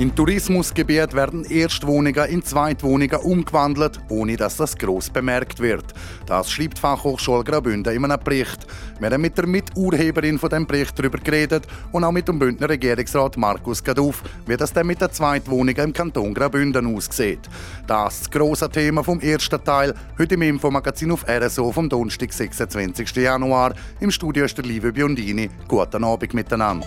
In Tourismusgebiet werden Erstwohnungen in Zweitwohnungen umgewandelt, ohne dass das gross bemerkt wird. Das schreibt die Fachhochschule Graubünden in einem Bericht. Wir haben mit der Miturheberin von dem Bericht darüber geredet und auch mit dem Bündner Regierungsrat Markus Gaduff, wie das denn mit den Zweitwohnungen im Kanton Graubünden aussieht. Das ist das grosse Thema vom ersten Teil, heute im Infomagazin auf RSO vom Donnerstag, 26. Januar. Im Studio ist der liebe Biondini. Guten Abend miteinander.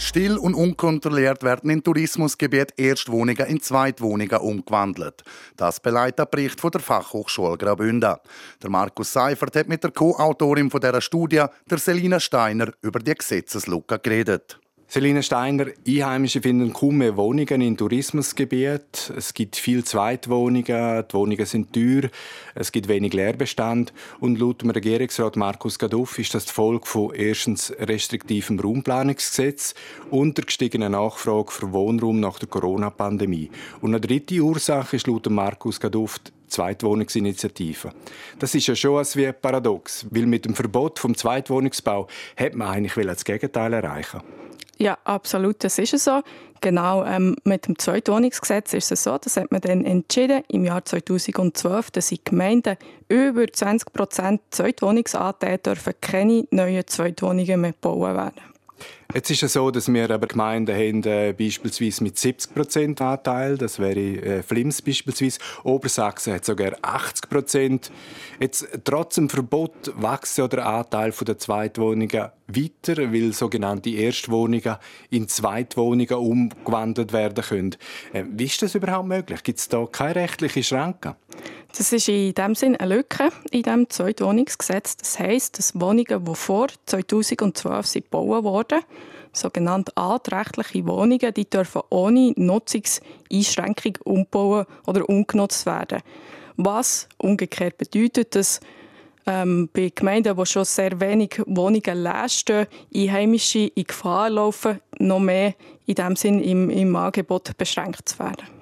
Still und unkontrolliert werden in Tourismusgebiet Erstwohnungen in Zweitwohnungen umgewandelt. Das beleidigt der Bericht von der Fachhochschule Graubünden. Der Markus Seifert hat mit der Co-Autorin dieser Studie, der Selina Steiner, über die Gesetzeslücke geredet. Selina Steiner, Einheimische finden kaum mehr Wohnungen in Tourismusgebieten. Es gibt viel Zweitwohnungen, die Wohnungen sind teuer, es gibt wenig Leerbestand und laut dem Regierungsrat Markus Gaduff ist das die Folge von erstens restriktivem Raumplanungsgesetz und der gestiegenen Nachfrage für Wohnraum nach der Corona-Pandemie. Und eine dritte Ursache ist laut Markus Gaduff Zweitwohnungsinitiative. Das ist ja schon etwas wie paradox, weil mit dem Verbot vom Zweitwohnungsbau hat man eigentlich das Gegenteil erreichen. Ja, absolut, das ist so. Genau, ähm, mit dem Zweitwohnungsgesetz ist es so, das hat man dann entschieden im Jahr 2012, dass in Gemeinden über 20 Prozent Zweitwohnungsanteil dürfen keine neuen Zweitwohnungen mehr bauen werden. Jetzt ist es so, dass wir aber Gemeinden haben, äh, beispielsweise mit 70 Prozent Anteil. Das wäre äh, Flims beispielsweise. Obersachsen hat sogar 80 Prozent. Jetzt, trotz dem Verbot wächst ja der Anteil der Zweitwohnungen weiter, weil sogenannte Erstwohnungen in Zweitwohnungen umgewandelt werden können. Äh, wie ist das überhaupt möglich? Gibt es da keine rechtliche Schranke? Das ist in dem Sinn eine Lücke in dem Zweitwohnungsgesetz. Das heisst, dass Wohnungen, die vor 2012 sind gebaut wurden, sogenannte altrechtliche Wohnungen, die dürfen ohne Nutzungseinschränkung umbauen oder umgenutzt werden. Was umgekehrt bedeutet, dass ähm, bei Gemeinden, wo schon sehr wenig Wohnungen leer stehen, Einheimische in Gefahr laufen, noch mehr in dem Sinn im, im Angebot beschränkt zu werden.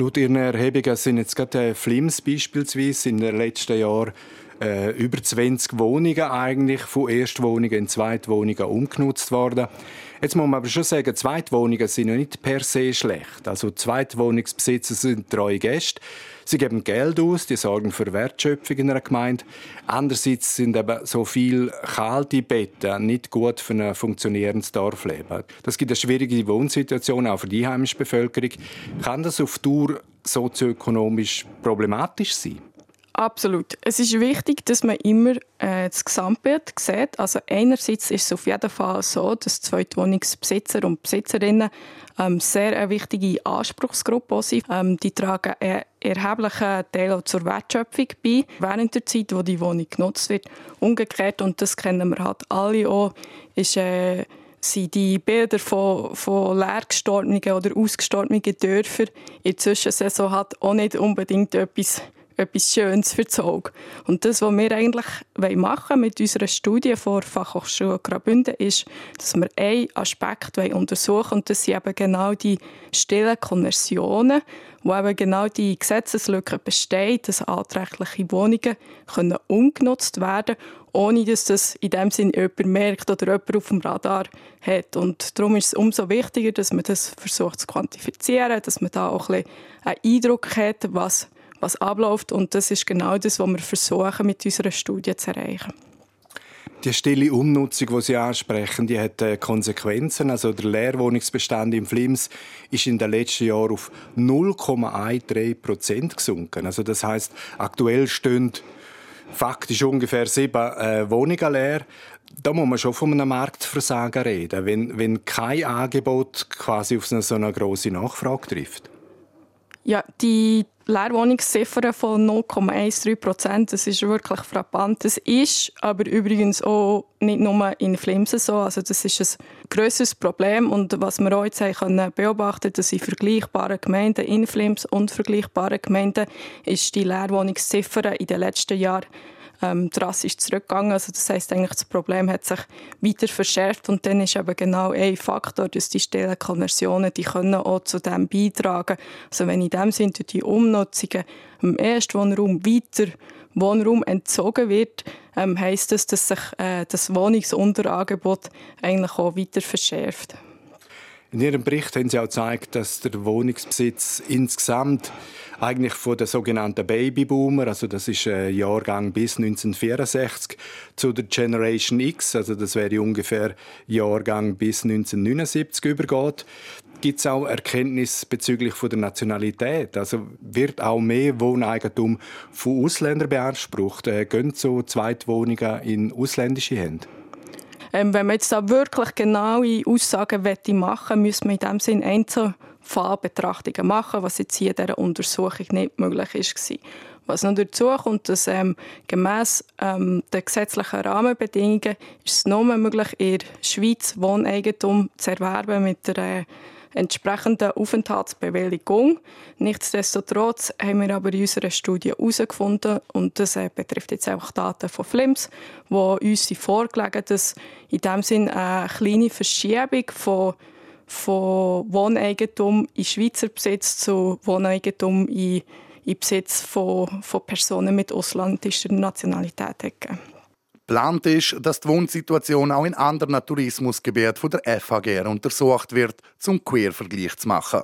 Laut Ihren Erhebungen sind jetzt gerade Flims beispielsweise in den letzten Jahren äh, über 20 Wohnungen eigentlich von Erstwohnungen in Zweitwohnungen umgenutzt worden. Jetzt muss man aber schon sagen, Zweitwohnungen sind ja nicht per se schlecht. Also Zweitwohnungsbesitzer sind treue Gäste. Sie geben Geld aus, die sorgen für Wertschöpfung in einer Gemeinde. Andererseits sind eben so viele kalte Betten nicht gut für ein funktionierendes Dorfleben. Das gibt eine schwierige Wohnsituation auch für die heimische Bevölkerung. Kann das auf Dauer sozioökonomisch problematisch sein? Absolut. Es ist wichtig, dass man immer äh, das Gesamtbild sieht. Also einerseits ist es auf jeden Fall so, dass Zweitwohnungsbesitzer und Besitzerinnen ähm, sehr eine wichtige Anspruchsgruppe sind. Ähm, die tragen einen erheblichen Teil zur Wertschöpfung bei, während der Zeit, wo die Wohnung genutzt wird. Umgekehrt, und das kennen wir halt alle auch, ist äh, sind die Bilder von, von leergestorbenen oder ausgestorbenen Dörfern in der Zwischensaison hat auch nicht unbedingt etwas etwas Schönes für das. Und das, was wir eigentlich machen mit unserer Studie vor Fachhochschule Graubünden, ist, dass wir einen Aspekt untersuchen und das sind eben genau die stillen Konversionen, wo eben genau die Gesetzeslücke besteht, dass altrechtliche Wohnungen können umgenutzt werden ohne dass das in dem Sinn jemand merkt oder jemand auf dem Radar hat. Und darum ist es umso wichtiger, dass man das versucht zu quantifizieren, dass man da auch ein bisschen einen Eindruck hat, was was abläuft. Und das ist genau das, was wir versuchen, mit unserer Studie zu erreichen. Die stille Umnutzung, die Sie ansprechen, die hat äh, Konsequenzen. Also der Leerwohnungsbestand im Flims ist in den letzten Jahren auf 0,13 Prozent gesunken. Also das heißt, aktuell stehen faktisch ungefähr sieben äh, Wohnungen leer. Da muss man schon von einem Marktversagen reden, wenn, wenn kein Angebot quasi auf so eine große Nachfrage trifft. Ja, die Leerwohnungsziffer von 0,13 Prozent, das ist wirklich frappant. Das ist aber übrigens auch nicht nur in Flimsen so. Also das ist ein grösseres Problem und was wir auch jetzt haben beobachten dass in vergleichbaren Gemeinden, in Flims und vergleichbaren Gemeinden, ist die Leerwohnungsziffer in den letzten Jahren ähm, drastisch zurückgegangen. Also das heißt eigentlich, das Problem hat sich weiter verschärft und dann ist eben genau ein Faktor, dass die Stellenkonversionen, die können auch zu dem beitragen. Also wenn in dem Sinne die Umnutzungen im Erstwohnraum weiter Wohnraum entzogen wird, ähm, heißt das, dass sich äh, das Wohnungsunterangebot eigentlich auch weiter verschärft. In Ihrem Bericht haben Sie auch gezeigt, dass der Wohnungsbesitz insgesamt eigentlich von den sogenannten Babyboomer, also das ist ein Jahrgang bis 1964, zu der Generation X, also das wäre ungefähr Jahrgang bis 1979 übergeht. Gibt es auch Erkenntnis bezüglich von der Nationalität? Also wird auch mehr Wohneigentum von Ausländern beansprucht? Äh, gehen so Zweitwohnungen in ausländische Hände? Ähm, wenn man jetzt da wirklich genaue Aussagen machen möchte, müsste man in dem Sinne Einzelfallbetrachtungen machen, was jetzt hier in dieser Untersuchung nicht möglich war. Was noch dazu kommt, dass ähm, gemäss ähm, den gesetzlichen Rahmenbedingungen ist es nur möglich, in der Schweiz Wohneigentum zu erwerben mit der äh, entsprechenden Aufenthaltsbewilligung. Nichtsdestotrotz haben wir aber in unserer Studie herausgefunden, und das äh, betrifft jetzt auch Daten von FLIMS, wo uns vorgelegen dass in dem Sinn eine kleine Verschiebung von von Wohneigentum in Schweizer Besitz zu Wohneigentum in, in Besitz von, von Personen mit ausländischer Nationalität gegeben. Plant ist, dass die Wohnsituation auch in anderen Tourismusgebieten der FHGR untersucht wird, zum Queervergleich zu machen.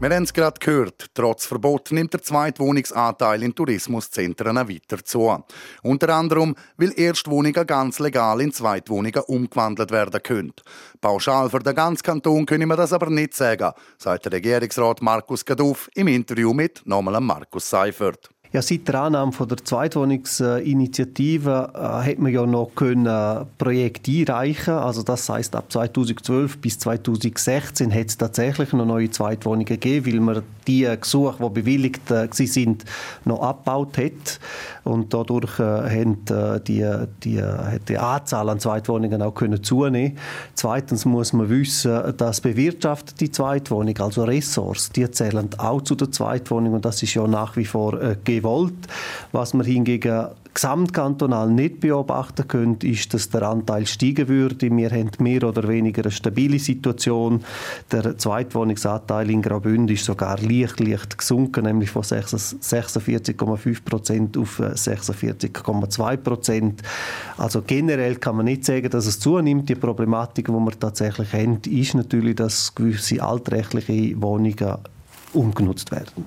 Wir haben es gerade gehört, trotz Verbot nimmt der Zweitwohnungsanteil in Tourismuszentren weiter zu. Unter anderem, weil Erstwohnungen ganz legal in Zweitwohnungen umgewandelt werden können. Pauschal für den ganzen Kanton können wir das aber nicht sagen, sagt der Regierungsrat Markus Gaduff im Interview mit nochmal Markus Seifert. Ja, seit der Annahme von der Zweitwohnungsinitiative äh, hat man ja noch können äh, Projekte einreichen. Also das heißt ab 2012 bis 2016 hat es tatsächlich noch neue Zweitwohnungen gegeben, weil man die Gesuche, die bewilligt äh, sind, noch abgebaut hat und dadurch äh, haben äh, die, die, die Anzahl an Zweitwohnungen auch können zunehmen. Zweitens muss man wissen, dass bewirtschaftete Zweitwohnungen, also Ressorts, die zählen auch zu der Zweitwohnung und das ist ja nach wie vor äh, gewollt. Was man hingegen gesamtkantonal nicht beobachten können, ist, dass der Anteil steigen würde. Wir haben mehr oder weniger eine stabile Situation. Der Zweitwohnungsanteil in Graubünden ist sogar leicht, leicht gesunken, nämlich von 46,5 Prozent auf 46,2 Prozent. Also generell kann man nicht sagen, dass es zunimmt. Die Problematik, die wir tatsächlich haben, ist natürlich, dass gewisse altrechtliche Wohnungen umgenutzt werden.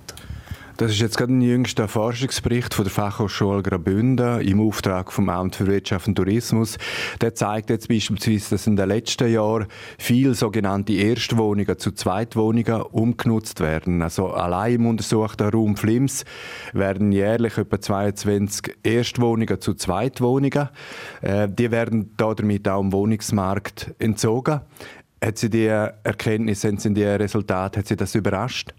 Das ist jetzt gerade ein jüngster Forschungsbericht von der Fachhochschule Graubünden im Auftrag vom Amt für Wirtschaft und Tourismus. Der zeigt jetzt beispielsweise, dass in den letzten Jahren viele sogenannte Erstwohnungen zu Zweitwohnungen umgenutzt werden. Also allein im untersuchten Raum Flims werden jährlich etwa 22 Erstwohnungen zu Zweitwohnungen. Äh, die werden damit auch im Wohnungsmarkt entzogen. Hat Sie die Erkenntnisse, haben Sie die Resultate, hat Sie das überrascht?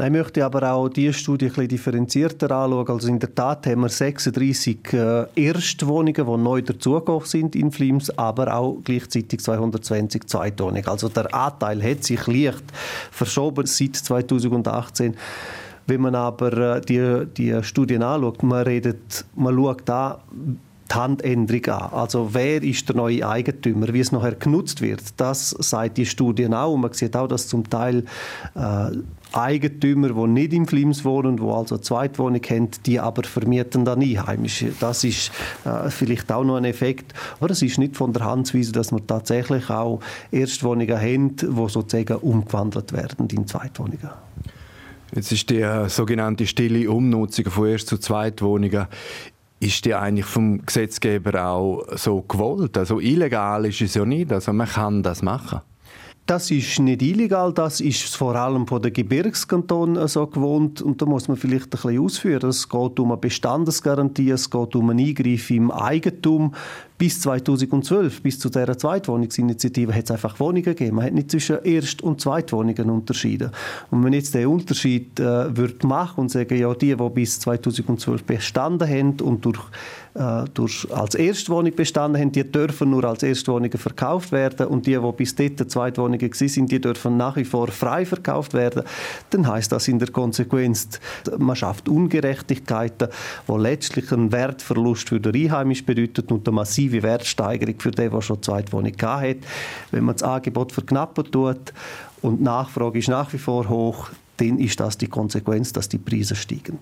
Nein, ich möchte aber auch diese Studie ein bisschen differenzierter anschauen. Also in der Tat haben wir 36 äh, Erstwohnungen, die neu dazugekommen sind in Flims, aber auch gleichzeitig 220 Zweitwohnungen. Also der Anteil hat sich leicht verschoben seit 2018. Wenn man aber äh, die, die Studien anschaut, man, redet, man schaut da die Handänderung an. Also wer ist der neue Eigentümer, wie es nachher genutzt wird, das sagt die Studien auch. Und man sieht auch, dass zum Teil äh, Eigentümer, die nicht im Flims wohnen, die also eine Zweitwohnung haben, die aber vermieten dann Einheimische. Das ist äh, vielleicht auch noch ein Effekt. Aber es ist nicht von der Hand zu weisen, dass wir tatsächlich auch Erstwohnungen haben, die sozusagen umgewandelt werden in Zweitwohnungen. Jetzt ist die äh, sogenannte stille Umnutzung von Erst- zu Zweitwohnungen ist die eigentlich vom Gesetzgeber auch so gewollt? Also illegal ist es ja nicht, also man kann das machen. Das ist nicht illegal, das ist vor allem von den Gebirgskantonen so gewohnt und da muss man vielleicht ein bisschen ausführen. Es geht um eine Bestandesgarantie, es geht um einen Eingriff im Eigentum. Bis 2012, bis zu dieser Zweitwohnungsinitiative, hat es einfach Wohnungen gegeben. Man hat nicht zwischen Erst- und Zweitwohnungen unterschieden. Und wenn jetzt den Unterschied äh, würde machen und sagen, ja, die, die bis 2012 bestanden haben und durch äh, durch, als Erstwohnung bestanden haben, die dürfen nur als Erstwohnungen verkauft werden und die, die bis dort Zweitwohnungen sind, die dürfen nach wie vor frei verkauft werden, dann heißt das in der Konsequenz, man schafft Ungerechtigkeiten, wo letztlich einen Wertverlust für den Einheimischen bedeutet und eine massive Wertsteigerung für den, der schon Zweitwohnung hat. Wenn man das Angebot verknappen tut und die Nachfrage ist nach wie vor hoch, dann ist das die Konsequenz, dass die Preise steigen.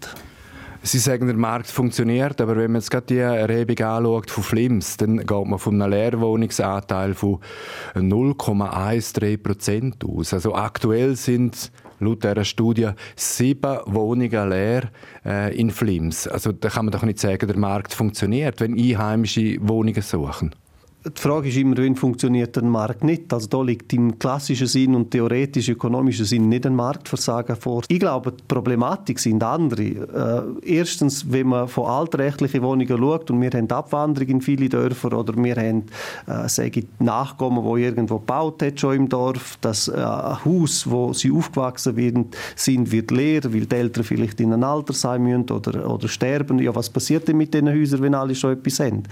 Sie sagen, der Markt funktioniert, aber wenn man jetzt gerade die Erhebung anschaut von Flims, dann geht man von einem Leerwohnungsanteil von 0,13 Prozent aus. Also aktuell sind laut dieser Studie sieben Wohnungen leer äh, in Flims. Also da kann man doch nicht sagen, der Markt funktioniert, wenn Einheimische Wohnungen suchen die Frage ist immer, wann funktioniert der Markt nicht. Also da liegt im klassischen Sinn und theoretisch ökonomischen Sinn nicht ein Marktversagen vor. Ich glaube, die Problematik sind andere. Äh, erstens, wenn man von altrechtlichen Wohnungen schaut und wir haben Abwanderung in viele Dörfer oder wir haben äh, sage ich, Nachkommen, wo irgendwo gebaut hat schon im Dorf, das äh, Haus, wo sie aufgewachsen werden, sind, wird leer, weil die Eltern vielleicht in ein Alter sein müssen oder, oder sterben. Ja, was passiert denn mit diesen Häusern, wenn alle schon etwas haben?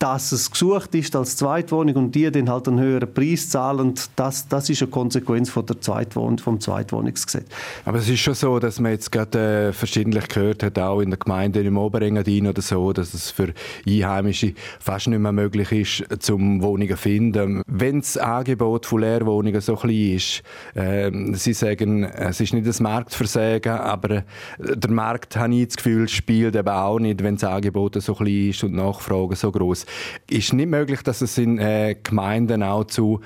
Dass es gesucht ist als Zweitwohnung und die dann halt einen höheren Preis zahlen, das, das ist eine Konsequenz von der Zweitwohn vom Zweitwohnungsgesetz. Aber es ist schon so, dass man jetzt gerade äh, verschiedentlich gehört hat, auch in der Gemeinde im Oberengadin oder so, dass es für Einheimische fast nicht mehr möglich ist, zum Wohnungen zu finden. Wenn das Angebot von Leerwohnungen so klein ist, äh, Sie sagen, es ist nicht das Marktversagen, aber äh, der Markt, habe ich das Gefühl, spielt eben auch nicht, wenn das Angebot so klein ist und die Nachfrage so groß ist nicht möglich, dass es in äh, Gemeinden auch zu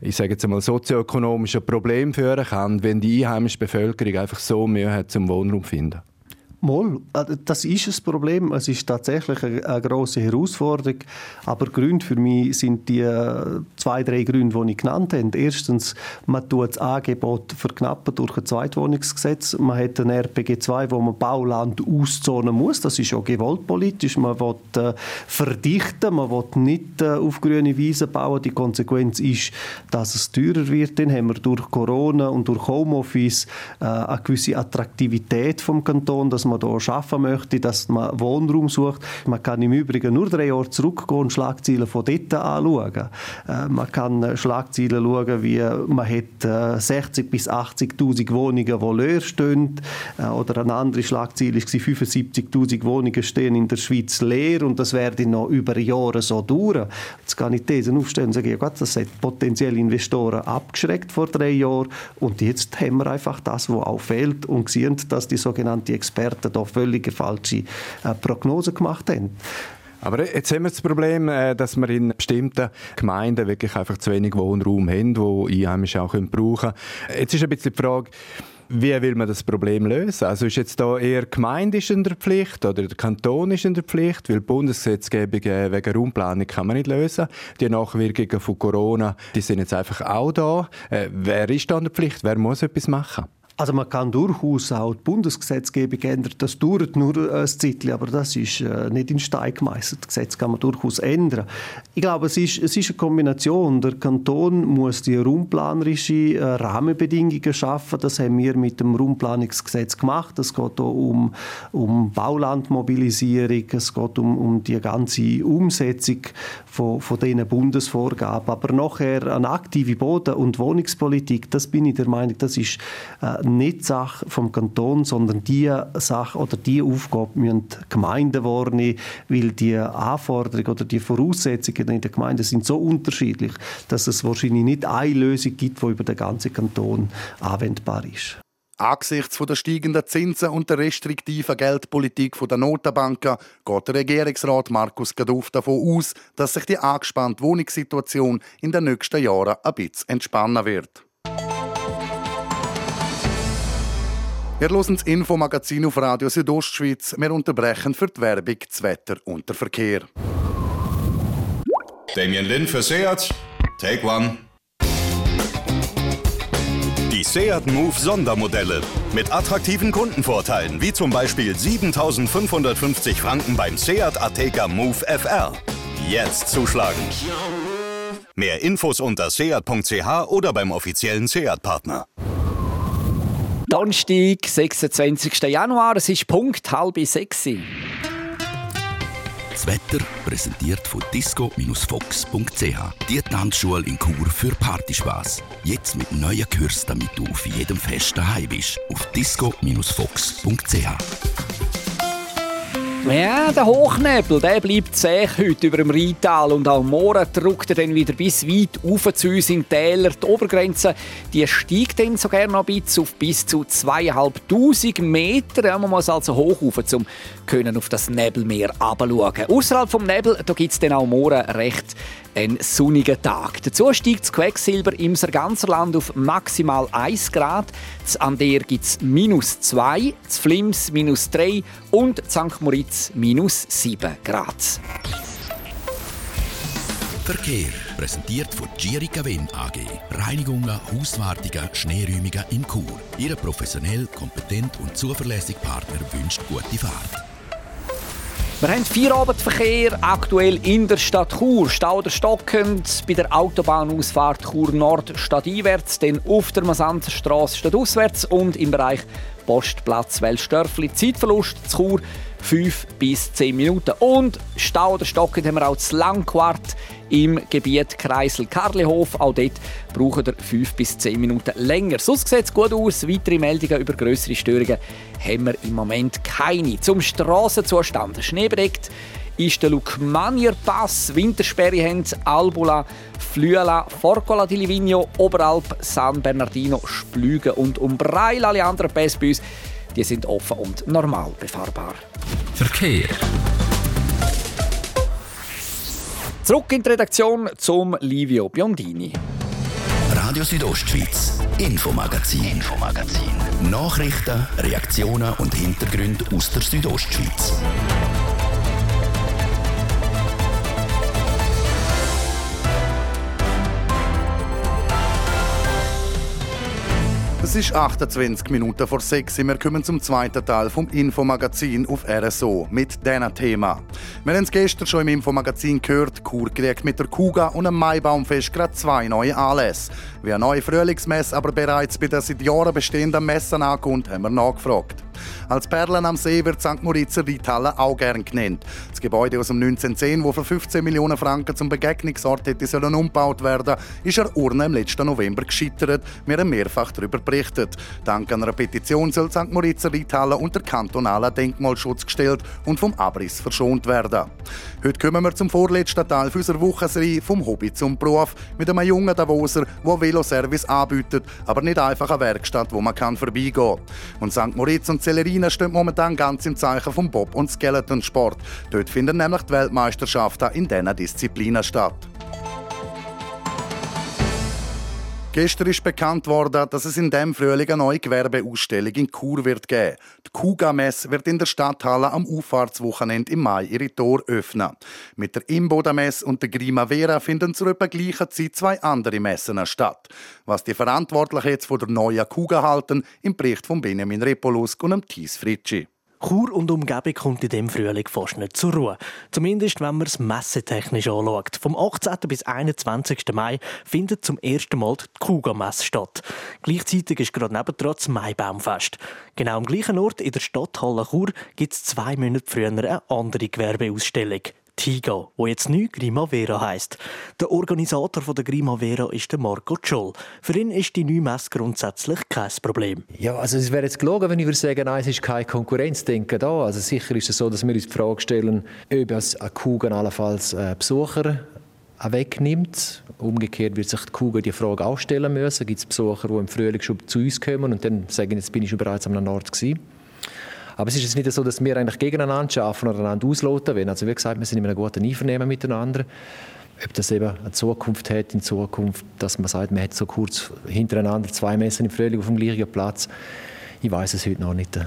ich sage jetzt einmal, sozioökonomischen Problemen führen kann, wenn die einheimische Bevölkerung einfach so Mühe hat, zum Wohnraum zu finden? Moll, äh, das ist ein Problem. Es ist tatsächlich eine, eine große Herausforderung. Aber Gründe für mich sind die äh, zwei, drei Gründe, die ich genannt habe. Erstens, man tut das Angebot verknappen durch ein Zweitwohnungsgesetz. Man hat ein RPG 2, wo man Bauland auszonen muss. Das ist auch gewollt politisch. Man will äh, verdichten, man will nicht äh, auf grüne Wiesen bauen. Die Konsequenz ist, dass es teurer wird. Dann haben wir durch Corona und durch Homeoffice äh, eine gewisse Attraktivität vom Kanton, dass man hier schaffen möchte, dass man Wohnraum sucht. Man kann im Übrigen nur drei Jahre zurückgehen und Schlagzeilen von dort anschauen. Äh, man kann Schlagzeilen schauen, wie man hat äh, 60 bis 80'000 Wohnungen, die leer stehen. Äh, oder eine andere Schlagzeile war, 75'000 Wohnungen stehen in der Schweiz leer und das werde noch über Jahre so dauern. Jetzt kann ich Thesen aufstellen und sagen, ja Gott, das hat potenzielle Investoren abgeschreckt vor drei Jahren und jetzt haben wir einfach das, was auch fehlt und sehen, dass die sogenannten Experten Experten da völlig falsche äh, Prognosen gemacht haben. Aber jetzt haben wir das Problem, äh, dass wir in bestimmten Gemeinden wirklich einfach zu wenig Wohnraum haben, wo Einheimische auch brauchen können. Jetzt ist ein bisschen die Frage, wie will man das Problem lösen? Also ist jetzt da eher die Gemeinde in der Pflicht oder der Kanton ist in der Pflicht, weil die Bundesgesetzgebung äh, wegen Raumplanung kann man nicht lösen. Die Nachwirkungen von Corona, die sind jetzt einfach auch da. Wer ist da in der Pflicht? Wer muss etwas machen? Also man kann durchaus auch die Bundesgesetzgebung ändern. Das dauert nur ein Zeitchen, aber das ist äh, nicht in Stein gemeißelt. Das Gesetz kann man durchaus ändern. Ich glaube, es ist, es ist eine Kombination. Der Kanton muss die raumplanerische äh, Rahmenbedingungen schaffen. Das haben wir mit dem Raumplanungsgesetz gemacht. Es geht hier um, um Baulandmobilisierung, es geht um, um die ganze Umsetzung von, von diesen Bundesvorgaben. Aber nachher eine aktive Boden- und Wohnungspolitik, das bin ich der Meinung, das ist äh, nicht Sache vom Kanton, sondern die Sache oder die Aufgabe müssen Gemeinden wahrnehmen, weil die Anforderungen oder die Voraussetzungen in der Gemeinde sind so unterschiedlich, dass es wahrscheinlich nicht eine Lösung gibt, die über den ganzen Kanton anwendbar ist. Angesichts der steigenden Zinsen und der restriktiven Geldpolitik der Notenbanken geht der Regierungsrat Markus Gaduff davon aus, dass sich die angespannte Wohnungssituation in den nächsten Jahren ein bisschen entspannen wird. Wir hören das Infomagazin auf Radio Südostschweiz. Wir unterbrechen für die Werbung, das Wetter und den Verkehr. Damien Lin für Seat. Take one. Die Seat Move Sondermodelle mit attraktiven Kundenvorteilen, wie zum Beispiel 7.550 Franken beim Seat Ateca Move FR. Jetzt zuschlagen. Mehr Infos unter seat.ch oder beim offiziellen Seat-Partner. Donnerstag, 26. Januar, es ist Punkt halb sechs. Das Wetter präsentiert von disco-fox.ch. Die Tanzschule in Chur für Partyspaß. Jetzt mit neuen Kürzen, damit du auf jedem Fest daheim bist. Auf disco-fox.ch. Ja, der Hochnebel, der bleibt zäh heute über dem Rheintal und auch morgen drückt er dann wieder bis weit auf zu uns in Täler. Die Obergrenze die steigt dann sogar noch ein bisschen auf bis zu 2'500 Meter. Ja, man muss also hoch rauf, um auf das Nebelmeer herabschauen. Außerhalb vom Nebel gibt es dann auch morgen recht einen sonnigen Tag. Dazu steigt das Quecksilber im ganzen Land auf maximal 1 Grad. Z Ander gibt es minus 2, z Flims minus 3 und St. Moritz minus 7 Grad. Verkehr präsentiert von Girica Wind AG. Reinigungen, Hauswartungen, Schneeräumungen in Chur. Ihre professionell, kompetent und zuverlässige Partner wünscht gute Fahrt. Wir haben Feierabendverkehr aktuell in der Stadt Chur. Stau der stockend bei der Autobahnausfahrt Chur Nord stadteinwärts, dann auf der Masanzerstraße stadtauswärts und im Bereich Postplatz Wellstörfli. Zeitverlust zu Chur 5 bis 10 Minuten. Und Stau oder Stocken haben wir auch zu Langquart im Gebiet Kreisel Karlehof. Auch dort brauchen wir 5 bis 10 Minuten länger. Sonst sieht es gut aus. Weitere Meldungen über größere Störungen haben wir im Moment keine. Zum Strassenzustand. Schneebedeckt ist der Lukmanier Pass. Wintersperre haben Albula, Flüela, Forcola di Livigno, Oberalp, San Bernardino, Splügen und Umbreil. Alle anderen Pässe bei uns die sind offen und normal befahrbar. Verkehr. Zurück in die Redaktion zum Livio Biondini. Radio Südostschweiz, Infomagazin, Infomagazin. Nachrichten, Reaktionen und Hintergründe aus der Südostschweiz. Es ist 28 Minuten vor 6 Wir kommen zum zweiten Teil vom Infomagazin auf RSO mit diesem Thema. Wir haben es gestern schon im Infomagazin gehört, Kur kriegt mit der Kuga und einem Maibaumfest gerade zwei neue Anlässe. Wie eine neue Frühlingsmesse aber bereits bei der seit Jahren bestehenden Messe ankommt, haben wir nachgefragt. Als Perlen am See wird St. Moritzer Reithalle auch gern genannt. Das Gebäude aus dem 1910, das für 15 Millionen Franken zum Begegnungsort hätte sollen umgebaut werden, ist an Urne im letzten November gescheitert. Wir haben mehrfach darüber berichtet. Dank einer Petition soll St. Moritzer Reithalle unter kantonalen Denkmalschutz gestellt und vom Abriss verschont werden. Heute kommen wir zum vorletzten Teil unserer Wochenserie «Vom Hobby zum Beruf» mit einem jungen Davoser, der Veloservice anbietet, aber nicht einfach eine Werkstatt, wo man kann vorbeigehen kann. Und St. Moritz und Celerina stehen momentan ganz im Zeichen vom Bob- und Skeletonsport. Dort finden nämlich die Weltmeisterschaften in diesen Disziplinen statt. Gestern ist bekannt worden, dass es in dem Frühling eine neue Gewerbeausstellung in Chur wird geben. Die Kuga-Messe wird in der Stadthalle am Auffahrtswochenende im Mai ihre Tor öffnen. Mit der Imboda-Messe und der Grimavera finden zur etwa gleichen Zeit zwei andere Messen statt. Was die Verantwortlichen jetzt von der neuen Kuga halten, im Bericht von Benjamin Repolusk und Thies Fritschi. Chur und Umgebung kommt in dem Frühling fast nicht zur Ruhe. Zumindest, wenn man es messetechnisch anschaut. Vom 18. bis 21. Mai findet zum ersten Mal die Kuga-Messe statt. Gleichzeitig ist gerade nebendran das Maibaumfest. Genau am gleichen Ort in der Stadthalle Chur gibt es zwei Monate früher eine andere Gewerbeausstellung. Tigo, wo jetzt neu Grimavera heisst. Der Organisator der Grimavera ist der Marco Scholl. Für ihn ist die neue Messe grundsätzlich kein Problem. Ja, also es wäre jetzt gelogen, wenn ich würde sagen, nein, es ist keine Konkurrenzdenken da. Also sicher ist es so, dass wir uns die Frage stellen, ob es eine Kugan allenfalls äh, Besucher wegnimmt. Umgekehrt wird sich die Kugel die Frage auch stellen müssen. Gibt es Besucher, die im Frühling schon zu uns kommen und dann sagen, jetzt bin ich schon bereits am Ort gewesen. Aber es ist jetzt nicht so, dass wir eigentlich gegeneinander arbeiten oder einander ausloten wollen. Also wie gesagt, wir sind in einem guten Einvernehmen miteinander. Ob das eben eine Zukunft hat in Zukunft, dass man sagt, man hat so kurz hintereinander zwei Messen im Frühling auf dem gleichen Platz, ich weiß es heute noch nicht.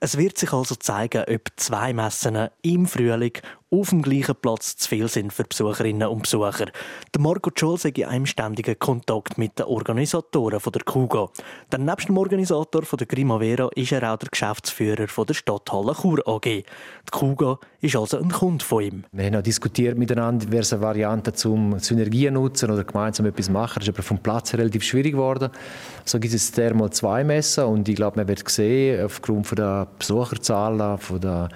Es wird sich also zeigen, ob zwei Messen im Frühling auf dem gleichen Platz zu viel sind für Besucherinnen und Besucher. Der Marco Scholl sei in einem ständigen Kontakt mit den Organisatoren der Kuga. Denn nebst dem Organisator der Grimavera ist er auch der Geschäftsführer der Stadthalle Chur AG. Die Kuga ist also ein Kunde von ihm. Wir haben auch diskutiert miteinander diverse Varianten zum Synergien nutzen oder gemeinsam etwas machen. Das ist aber vom Platz her relativ schwierig geworden. So gibt es dermal zwei Messen und ich glaube, man wird sehen, aufgrund der Besucherzahlen, von der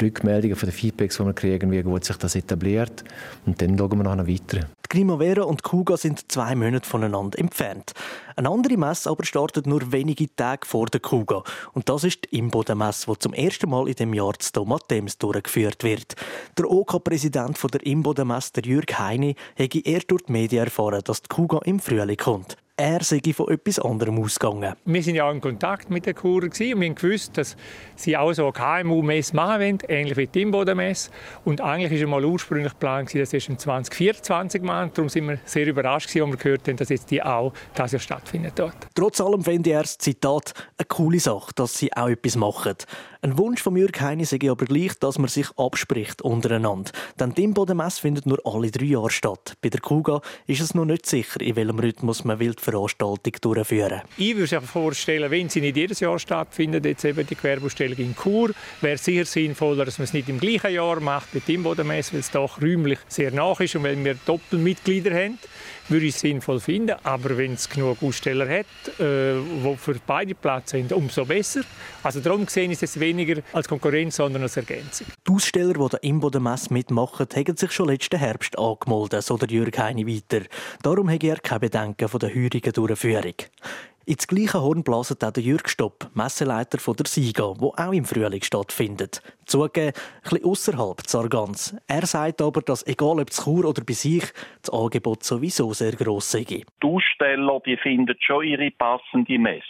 Rückmeldungen, von den Feedbacks, die wir kriegen, wie gut sich das etabliert. Und dann schauen wir noch weiter. Die Primavera und Kuga sind zwei Monate voneinander entfernt. Eine andere Messe aber startet nur wenige Tage vor der Kuga. Und das ist die Imboden-Messe, die zum ersten Mal in dem Jahr zu Thomas durchgeführt wird. Der OK-Präsident der Imboden-Messe, Jürg Heini, hätte erst durch die Medien erfahren, dass die Kuga im Frühling kommt er sei von etwas anderem ausgegangen. Wir waren ja in Kontakt mit den Kurer und wir haben gewusst, dass sie auch so KMU-Messe machen wollen, ähnlich wie die Imboden-Messe. Und eigentlich war mal ursprünglich geplant, dass es im 2024 machen. Darum sind wir sehr überrascht, als wir gehört haben, dass jetzt die auch das Jahr stattfindet dort. Trotz allem finde ich erst Zitat eine coole Sache, dass sie auch etwas machen. Ein Wunsch von Jürg Heine sei aber gleich, dass man sich abspricht untereinander. Denn die Imboden-Messe findet nur alle drei Jahre statt. Bei der Kuga ist es noch nicht sicher, in welchem Rhythmus man will Veranstaltung durchführen. Ich würde mir vorstellen, wenn sie nicht jedes Jahr stattfindet, jetzt eben die Gewerbeausstellung in Chur, wäre es sicher sinnvoller, dass man es nicht im gleichen Jahr macht wie die Imbodenmesse, weil es doch räumlich sehr nach ist und weil wir Doppelmitglieder haben würde ich sinnvoll finden. Aber wenn es genug Aussteller hat, äh, die für beide Platz sind, umso besser. Also darum gesehen ist es weniger als Konkurrenz, sondern als Ergänzung. Die Aussteller, die der Imboden-Messe mitmachen, haben sich schon letzten Herbst angemeldet, so der Jürg Heini weiter. Darum habe er keine Bedenken von der heurigen Durchführung. Ins gleiche Horn blasen auch der Jürg Stopp, Messeleiter von der SIGA, wo auch im Frühling stattfindet. Zugegeben, ein bisschen ausserhalb Zargans. Er sagt aber, dass egal ob zu Chur oder bei sich, das Angebot sowieso sehr gross sei. Die Aussteller die finden schon ihre passende Messe.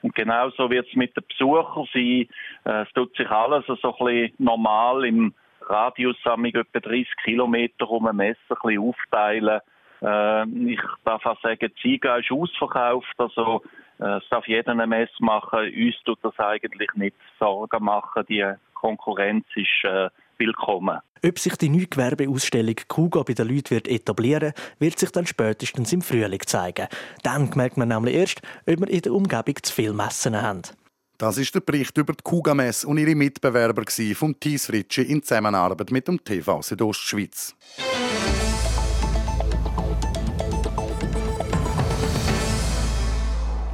Und genauso wird es mit den Besuchern sein. Äh, es tut sich alles so ein bisschen normal im Radius etwa 30 Kilometer um eine Messe ein bisschen aufteilen. Äh, ich darf auch sagen, die Sieger ist ausverkauft. Also es darf jeder eine Messe machen. Uns tut das eigentlich nicht Sorgen machen. Die Konkurrenz ist äh, willkommen. Ob sich die neue Gewerbeausstellung Kuga bei den Leuten wird etablieren wird sich dann spätestens im Frühling zeigen. Dann merkt man nämlich erst, ob wir in der Umgebung zu viele Messen haben. Das ist der Bericht über die Kuga-Messe und ihre Mitbewerber vom Thies Fritschi in Zusammenarbeit mit dem TV Südostschweiz.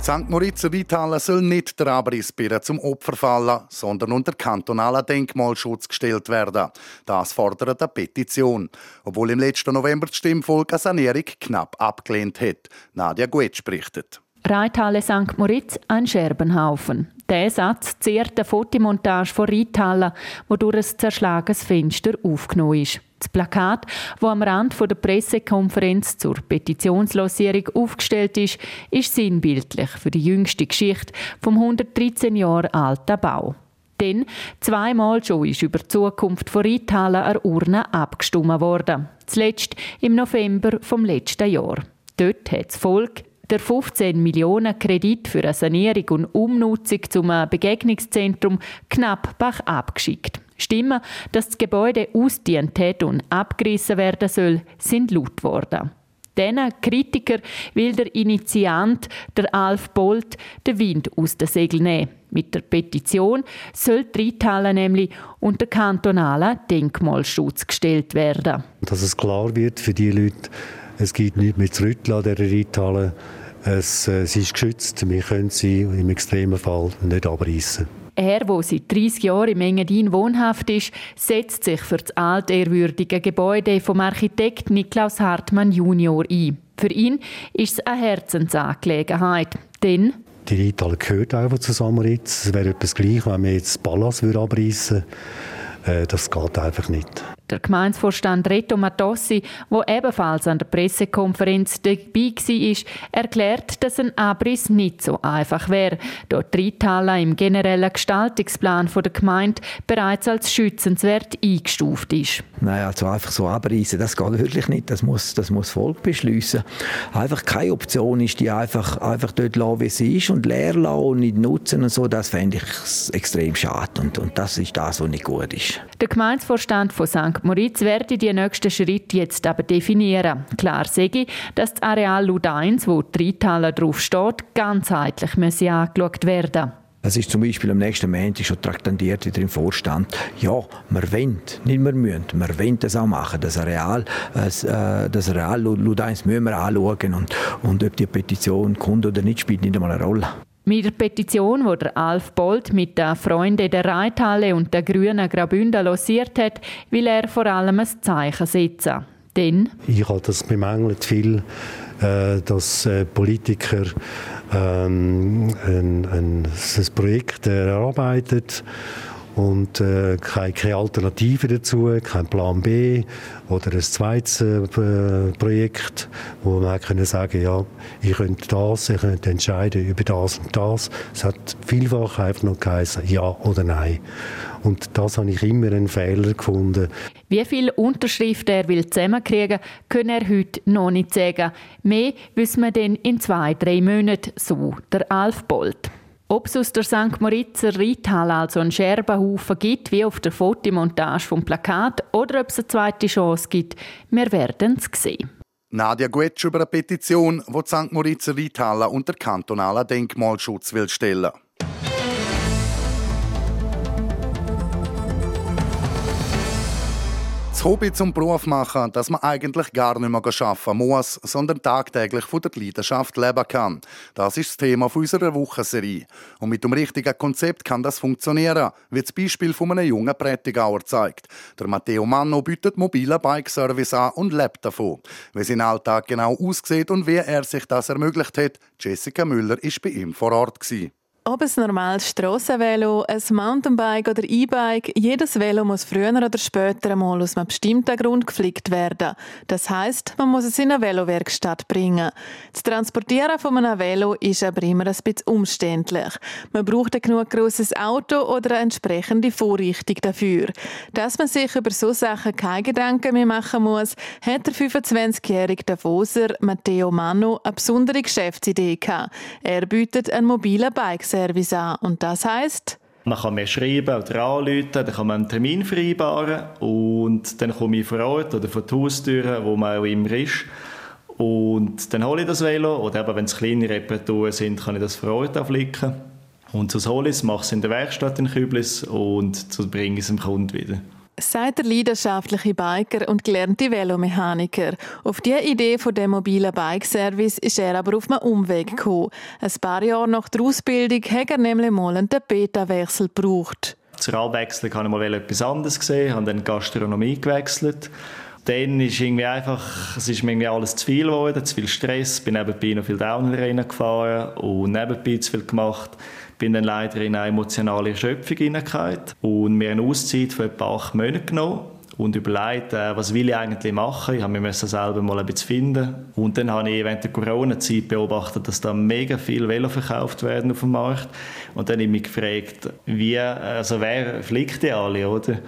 St. Moritz Reithalle soll nicht der Abrissbirne zum Opfer fallen, sondern unter kantonalen Denkmalschutz gestellt werden. Das fordert eine Petition. Obwohl im letzten November das Stimmvolk eine Sanierung knapp abgelehnt hat. Nadja Guetsch berichtet. Reithalle St. Moritz ein Scherbenhaufen. Der Satz zehrt eine Fotomontage von Reithalle, wo durch ein zerschlagenes Fenster aufgenommen ist. Das Plakat, das am Rand der Pressekonferenz zur Petitionslosierung aufgestellt ist, ist sinnbildlich für die jüngste Geschichte vom 113 Jahre alten Bau. Denn zweimal schon ist über die Zukunft von Reithalle an Urne abgestimmt worden. Zuletzt im November vom letzten Jahr. Dort hat das Volk der 15 Millionen Kredit für eine Sanierung und Umnutzung zum Begegnungszentrum knapp bach abgeschickt. Stimmen, dass das Gebäude ausdient hat und abgerissen werden soll, sind laut geworden. Diesen Kritiker will der Initiant, der Alf Bolt, den Wind aus den Segeln nehmen. Mit der Petition soll die Reithalle nämlich unter kantonalen Denkmalschutz gestellt werden. Dass es klar wird für die Leute, es gibt nichts mehr zu rütteln an dieser Reithalle. Es, äh, sie ist geschützt. Wir können sie im extremen Fall nicht abreißen. Er, der seit 30 Jahren im Engadin wohnhaft ist, setzt sich für das altehrwürdige Gebäude vom Architekt Niklaus Hartmann Junior ein. Für ihn ist es eine Herzensangelegenheit, denn die Reithalle gehört einfach zu Samaritz. Es wäre etwas gleich, wenn wir jetzt das Palast abreißen würden. Äh, das geht einfach nicht. Der Gemeindevorstand Reto Matossi, der ebenfalls an der Pressekonferenz dabei war, erklärt, dass ein Abriss nicht so einfach wäre, da die Reithalle im generellen Gestaltungsplan der Gemeinde bereits als schützenswert eingestuft ist. Nein, also einfach so abreißen, das geht wirklich nicht. Das muss das muss Volk beschließen. Einfach keine Option ist, die einfach, einfach dort lassen, wie sie ist und leer lassen und nicht nutzen und so. Das fände ich extrem schade und, und das ist das, was nicht gut ist. Der Gemeindevorstand von St. St. Moritz werde die nächsten Schritte jetzt aber definieren. Klar sage ich, dass das Areal Ludeins, wo die Reithalle drauf steht, ganzheitlich müsse angeschaut werden das ist zum Beispiel am nächsten Montag schon traktandiert wieder im Vorstand. Ja, wir wollen, nicht mehr müssen, wir wollen das auch machen. Das Areal, äh, das Areal Ludeins müssen wir anschauen und, und ob die Petition kommt oder nicht, spielt nicht einmal eine Rolle. Mit der Petition, die Alf Bolt mit den Freunden der Reithalle und der Grünen Graubünden losiert hat, will er vor allem ein Zeichen setzen. Denn ich habe das bemängelt viel, äh, dass äh, Politiker ähm, ein, ein, ein Projekt erarbeiten und äh, keine, keine Alternative dazu, kein Plan B oder ein zweites äh, Projekt, wo man können sagen, ja, ich könnte das, ich könnte entscheiden über das und das. Es hat vielfach einfach noch geheißen, ja oder nein. Und das habe ich immer einen Fehler gefunden. Wie viele Unterschriften er will zusammenkriegen, kann er heute noch nicht sagen. Mehr wissen wir dann in zwei, drei Monaten, so der Alf Bolt. Ob es aus der St. Moritzer Reithalle also einen Scherbenhaufen gibt, wie auf der Fotomontage vom Plakat, oder ob es eine zweite Chance gibt, wir werden es sehen. Nadia Guetsch über eine Petition, die die St. Moritzer Reithalle unter kantonalen Denkmalschutz will stellen das Hobby zum Beruf machen, dass man eigentlich gar nicht mehr arbeiten muss, sondern tagtäglich von der Leidenschaft leben kann. Das ist das Thema unserer Wochenserie. Und mit dem richtigen Konzept kann das funktionieren, wie das Beispiel von einem jungen Prättigauer zeigt. Der Matteo Manno bietet mobile Bike-Service an und lebt davon. Wie sein Alltag genau aussieht und wie er sich das ermöglicht hat, Jessica Müller ist bei ihm vor Ort. Gewesen. Ob ein normales Strassenvelo, ein Mountainbike oder E-Bike, jedes Velo muss früher oder später einmal aus einem bestimmten Grund geflickt werden. Das heißt, man muss es in eine Velowerkstatt bringen. Das Transportieren von einem Velo ist aber immer ein bisschen umständlich. Man braucht ein genug grosses Auto oder eine entsprechende Vorrichtung dafür. Dass man sich über so Sachen keine Gedanken mehr machen muss, hat der 25-jährige Davoser Matteo Manno eine besondere Geschäftsidee gehabt. Er bietet einen mobilen Bike Service an. Und das heißt man kann mir schreiben oder anrufen, dann kann man einen Termin vereinbaren und dann komme ich vor Ort oder vor die Haustür, wo man auch immer ist. Und dann hole ich das Velo oder eben, wenn es kleine Reparaturen sind, kann ich das vor Ort auflicken. Und so hole ich es, mache es in der Werkstatt in Küblis und bringe es dem Kunden wieder sagt der leidenschaftliche Biker und gelernte Velomechaniker. Auf die Idee von dem mobilen Bike-Service ist er aber auf einem Umweg gekommen. Ein paar Jahre nach der Ausbildung hat er nämlich mal einen Tapeta-Wechsel gebraucht. Zur Abwechslung habe ich mal etwas anderes gesehen, habe dann Gastronomie gewechselt. Dann ist irgendwie einfach, es ist mir irgendwie alles zu viel geworden, zu viel Stress. Bin nebenbei noch viel Downhill gefahren und nebenbei zu viel gemacht bin dann leider in eine emotionale Erschöpfung hineingekommen und mir eine Auszeit von etwa acht Monaten genommen und überlegt, äh, was will ich eigentlich machen. Ich habe mich selber mal ein bisschen finden. Und dann habe ich während der Corona-Zeit beobachtet, dass da mega viel Velo verkauft werden auf dem Markt. Und dann habe ich mich gefragt, wie, also wer fliegt die alle, oder?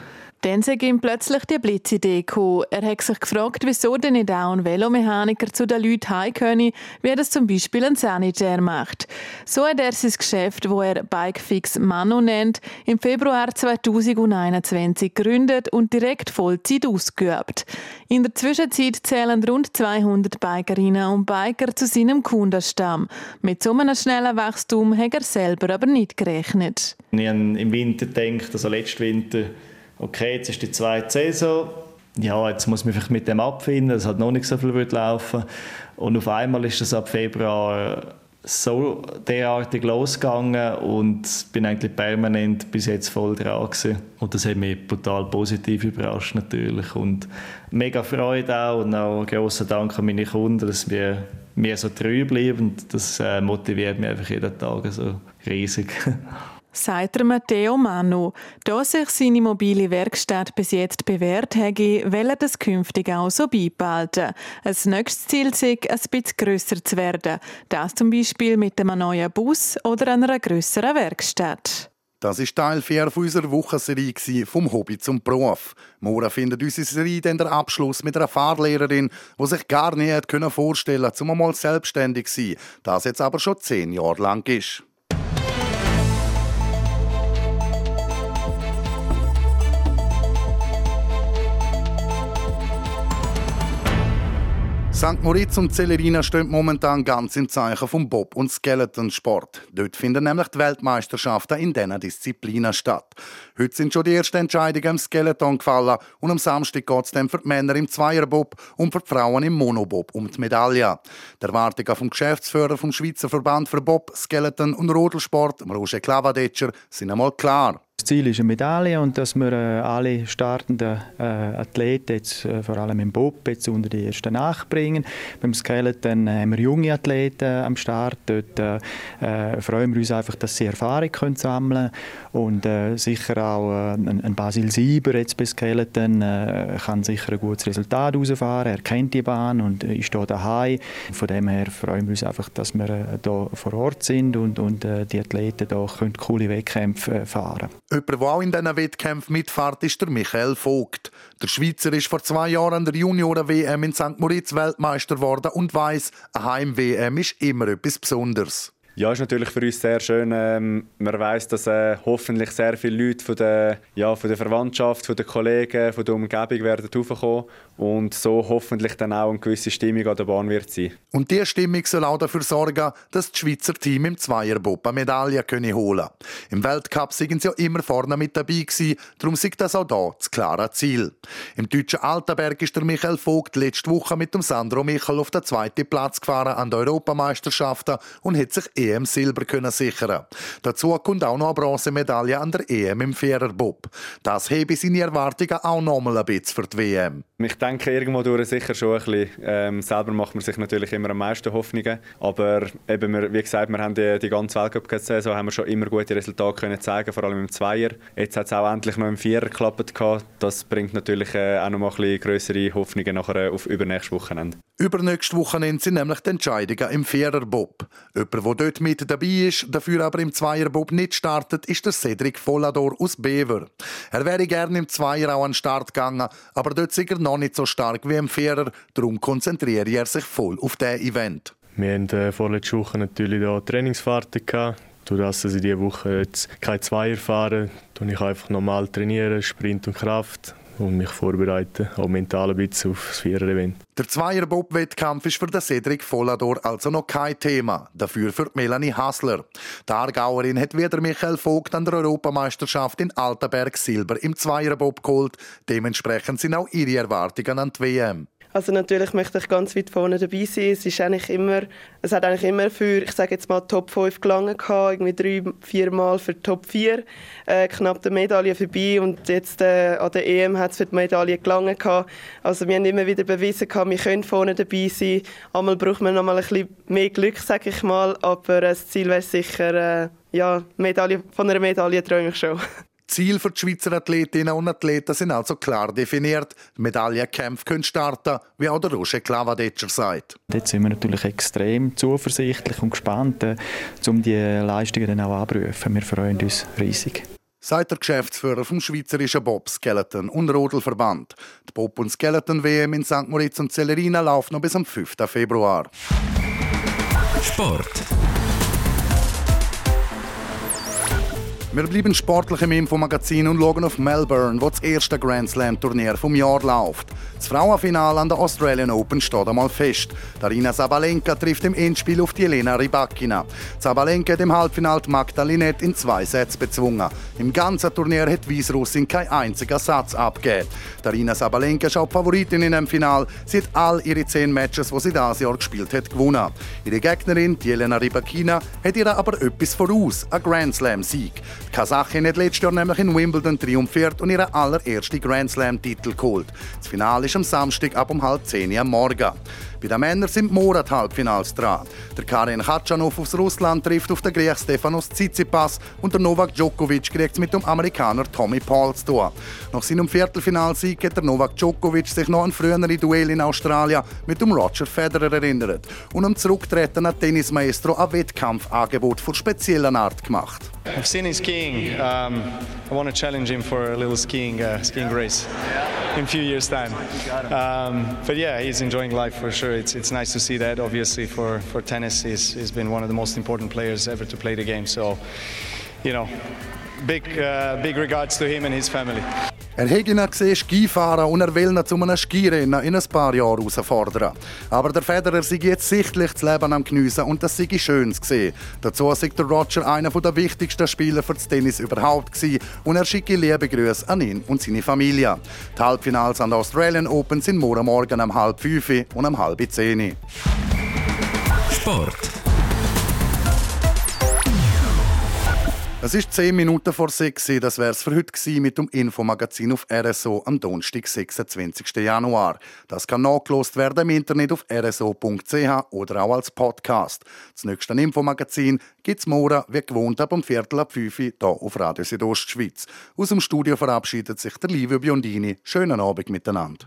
Dann sei ihm plötzlich die Blitzidee gekommen. Er hat sich gefragt, wieso denn nicht auch ein Velomechaniker zu den Leuten heim könne, wie das zum Beispiel ein Sanitär macht. So hat er sein Geschäft, wo er Bikefix Manu nennt, im Februar 2021 gegründet und direkt Vollzeit ausgeübt. In der Zwischenzeit zählen rund 200 Bikerinnen und Biker zu seinem Kundenstamm. Mit so einem schnellen Wachstum hat er selber aber nicht gerechnet. Ich habe im Winter gedacht, also letzten Winter, okay, jetzt ist die zweite Saison, ja, jetzt muss man vielleicht mit dem abfinden, es hat noch nicht so viel laufen. Und auf einmal ist das ab Februar so derartig losgegangen und bin eigentlich permanent bis jetzt voll dran gewesen. Und das hat mich total positiv überrascht natürlich und mega Freude auch und auch grossen Dank an meine Kunden, dass wir mir so treu bleiben und das äh, motiviert mich einfach jeden Tag so riesig. sagt Matteo Manu. Da sich seine mobile Werkstatt bis jetzt bewährt hätte, will er das künftig auch so beibehalten. Ein nächstes Ziel sei, ein bisschen grösser zu werden. Das zum Beispiel mit einem neuen Bus oder einer grösseren Werkstatt. Das ist Teil 4 unserer Wochenserie vom Hobby zum Beruf. Morgen findet unsere Serie dann der Abschluss mit einer Fahrlehrerin, die sich gar nicht vorstellen konnte, zum einmal selbstständig zu sein. Das jetzt aber schon zehn Jahre lang ist. St. Moritz und Celerina stehen momentan ganz im Zeichen vom Bob- und Skeletonsport. Dort finden nämlich die Weltmeisterschaften in diesen Disziplinen statt. Heute sind schon die ersten Entscheidungen im Skeleton gefallen und am Samstag geht es dann für die Männer im Zweierbob und für die Frauen im Monobob um die Medaille. Die Erwartungen vom Geschäftsführer vom Schweizer Verband für Bob, Skeleton und Rodelsport, Roger Klavadetscher, sind einmal klar. Das Ziel ist eine Medaille und dass wir äh, alle startenden äh, Athleten, jetzt, äh, vor allem im Bob, jetzt unter die ersten nachbringen. Beim Skeleton äh, haben wir junge Athleten am Start. Dort äh, äh, freuen wir uns einfach, dass sie Erfahrung können sammeln und sicher auch ein, ein, Basil Sieber jetzt bei Skeleton kann sicher ein gutes Resultat herausfahren. Er kennt die Bahn und ist hier daheim. Von dem her freuen wir uns einfach, dass wir hier vor Ort sind und, und die Athleten hier können coole Wettkämpfe fahren können. Jemand, der auch in diesen Wettkämpfen mitfährt, ist der Michael Vogt. Der Schweizer ist vor zwei Jahren an der Junioren-WM in St. Moritz Weltmeister geworden und weiss, eine Heim-WM ist immer etwas Besonderes. Ja, ist natürlich für uns sehr schön. Ähm, man weiß, dass äh, hoffentlich sehr viele Leute von der, ja, von der Verwandtschaft, von den Kollegen, von der Umgebung werden raufkommen und so hoffentlich dann auch eine gewisse Stimmung an der Bahn wird sein. Und diese Stimmung soll auch dafür sorgen, dass das Schweizer Team im Zweierbob eine Medaille können holen Im Weltcup sind sie ja immer vorne mit dabei gewesen, darum sieht das auch hier das klare Ziel. Im deutschen Altenberg ist der Michael Vogt letzte Woche mit dem Sandro Michel auf den zweiten Platz gefahren an den Europameisterschaften und hat sich EM Silber können sichern. Dazu kommt auch noch eine Bronzemedaille an der EM im Viererbob. Das hebe seine Erwartungen auch noch mal ein bisschen für die WM. Ich denke irgendwo durch sicher schon ein bisschen. Ähm, selber macht man sich natürlich immer am meisten Hoffnungen. Aber eben, wir, wie gesagt, wir haben die, die ganze Weltcup-Saison haben wir schon immer gute Resultate können zeigen, vor allem im Zweier. Jetzt hat es auch endlich noch im Vierer geklappt. Das bringt natürlich äh, auch noch mal ein bisschen größere Hoffnungen nachher auf übernächstes Wochenende. Übernächstes Wochenende sind nämlich die Entscheidungen im Viererbob. Jemand, der dort mit dabei ist, dafür aber im Zweierbob nicht startet, ist der Cedric Vollador aus Bever. Er wäre gerne im Zweier auch an den Start gegangen, aber dort ist er noch nicht so stark wie im Vierer, darum konzentriert er sich voll auf dieses Event. Wir hatten äh, vorletzte Woche natürlich da Trainingsfahrten gehabt. Durch das, dass ich diese Woche jetzt keine Zweier fahre, trainiere ich einfach normal trainieren, Sprint und Kraft und mich vorbereiten, auch mental ein bisschen auf das Vierer-Event. Der Zweier-Bob-Wettkampf ist für den Cedric Vollador also noch kein Thema. Dafür für Melanie Hassler. Die Aargauerin hat wieder Michael Vogt an der Europameisterschaft in Altenberg Silber im Zweier-Bob geholt. Dementsprechend sind auch ihre Erwartungen an die WM. Also natürlich möchte ich ganz weit vorne dabei sein. Es, ist eigentlich immer, es hat eigentlich immer für, ich sage jetzt mal, Top 5 gelangen gehabt, irgendwie drei, vier Mal für Top 4, äh, knapp die Medaille vorbei und jetzt äh, an der EM hat es für die Medaille gelangen gehabt. Also wir haben immer wieder bewiesen gehabt, wir können vorne dabei sein. Einmal braucht man noch mal ein bisschen mehr Glück, sage ich mal, aber das Ziel wäre sicher, äh, ja, Medaille, von einer Medaille träume ich schon. Ziel für die Schweizer Athletinnen und Athleten sind also klar definiert. Die Medaillenkämpfe können starten, wie auch der Roger Klavadetscher sagt. Jetzt sind wir natürlich extrem zuversichtlich und gespannt, äh, um die Leistungen dann auch abzurufen. Wir freuen uns riesig sagt der Geschäftsführer vom Schweizerischen Bob Skeleton und Rodelverband. Die Bob und Skeleton WM in St. Moritz und Celerina läuft noch bis am 5. Februar. Sport. Wir bleiben sportlich im Infomagazin und schauen auf Melbourne, wo das erste Grand Slam-Turnier vom Jahr läuft. Das Frauenfinale an der Australian Open steht einmal fest. Darina Sabalenka trifft im Endspiel auf die Elena Rybakina. Sabalenka hat im Halbfinale Magda Linette in zwei Sätzen bezwungen. Im ganzen Turnier hat Weißrussin keinen einzigen Satz abgegeben. Darina Sabalenka ist auch Favoritin in dem Final. Sie hat all ihre zehn Matches, die sie dieses Jahr gespielt hat, gewonnen. Ihre Gegnerin, die Elena Rybakina, hat ihr aber etwas voraus, ein Grand Slam-Sieg. Die Kasachin hat letztes Jahr nämlich in Wimbledon triumphiert und ihren allerersten Grand Slam-Titel geholt. Das Finale ist am Samstag ab um halb zehn Uhr morgen. Bei den Männern sind Morat Halbfinals dran. Der Karin Khachanov aus Russland trifft auf den Griech Stefanos Tsitsipas und der Novak Djokovic kriegt es mit dem Amerikaner Tommy Paul zu. Nach seinem Viertelfinalsieg hat der Novak Djokovic sich noch an frühere Duell in Australien mit dem Roger Federer erinnert und am Zurücktreten an Tennismaestro ein Wettkampfangebot von spezieller Art gemacht. I've seen him skiing. Um, I want to challenge him for a little skiing uh, skiing race in a few years' time. Um, but yeah, he's enjoying life for sure. It's, it's nice to see that. Obviously, for, for tennis, he's, he's been one of the most important players ever to play the game. So, you know, big, uh, big regards to him and his family. Er hätte ihn gesehen Skifahren und er will ihn zu einem Skirennen in ein paar Jahren herausfordern. Aber der Federer sei jetzt sichtlich das Leben am Geniessen und das sei schön gesehen. Dazu sei der Roger einer der wichtigsten Spieler für das Tennis überhaupt gewesen und er schicke liebe Grüße an ihn und seine Familie. Die Halbfinals an der Australian Open sind morgen Morgen um halb fünf und um halb zehn. Sport. Es ist 10 Minuten vor 6 Das wäre es für heute gewesen mit dem Infomagazin auf RSO am Donnerstag, 26. Januar. Das kann nachgelost werden im Internet auf rso.ch oder auch als Podcast. Das nächste Infomagazin gibt es morgen, wie gewohnt, ab um Viertel ab 5 Uhr hier auf Radio Südostschweiz. Aus dem Studio verabschiedet sich der Livio Biondini. Schönen Abend miteinander.